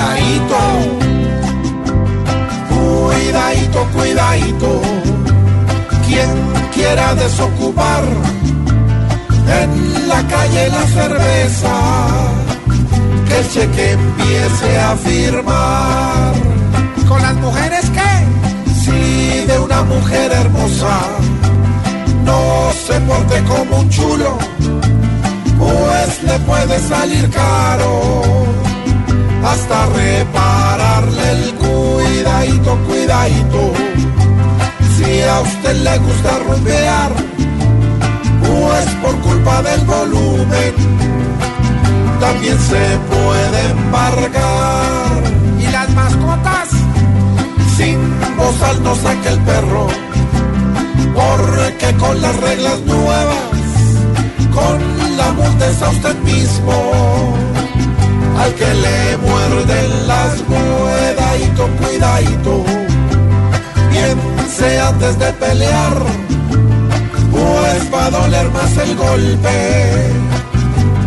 cuidadito, cuidadito, cuidadito. Quien quiera desocupar en la calle la cerveza, que el cheque empiece a firmar. ¿Con las mujeres qué? Si de una mujer hermosa no se porte como un chulo, pues le puede salir caro hasta repararle el cuidadito, cuidadito. Si a usted le gusta rumbear, pues por culpa del volumen, también se puede embargar. ¿Y las mascotas? Sin bozal no saque el perro, porque con las reglas nuevas, con la multa es a usted mismo. Al que le muerden las cuidadito, cuidadito, piense antes de pelear, pues va a doler más el golpe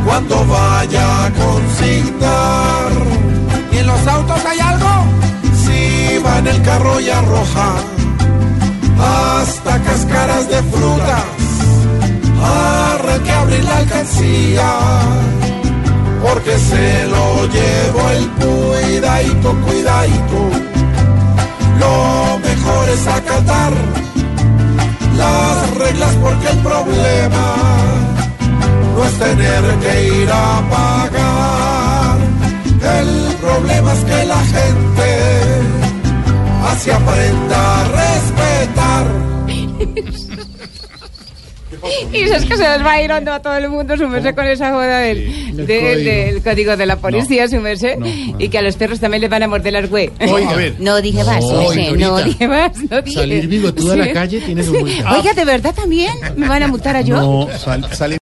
cuando vaya a consignar. ¿Y en los autos hay algo? Si va en el carro y arroja hasta cáscaras de frutas, arre que abrir la alcancía, porque se lo llevo el cuidadito, cuidadito. Lo mejor es acatar las reglas porque el problema no es tener que ir a pagar. El problema es que la gente así aprenda Y eso es que se les va a ir hondo a todo el mundo, su merced, con esa joda del, Del del- código. del código de la policía, su merced. No, y que a los perros también les van a morder las güey. Oiga, a ver. No dije más, No, merced, no Dorita. dije más. No dije. Salir bigotuda a la Sí. calle tiene su multa. Oiga, ¿de verdad también? ¿Me van a multar a yo? No, sal- sale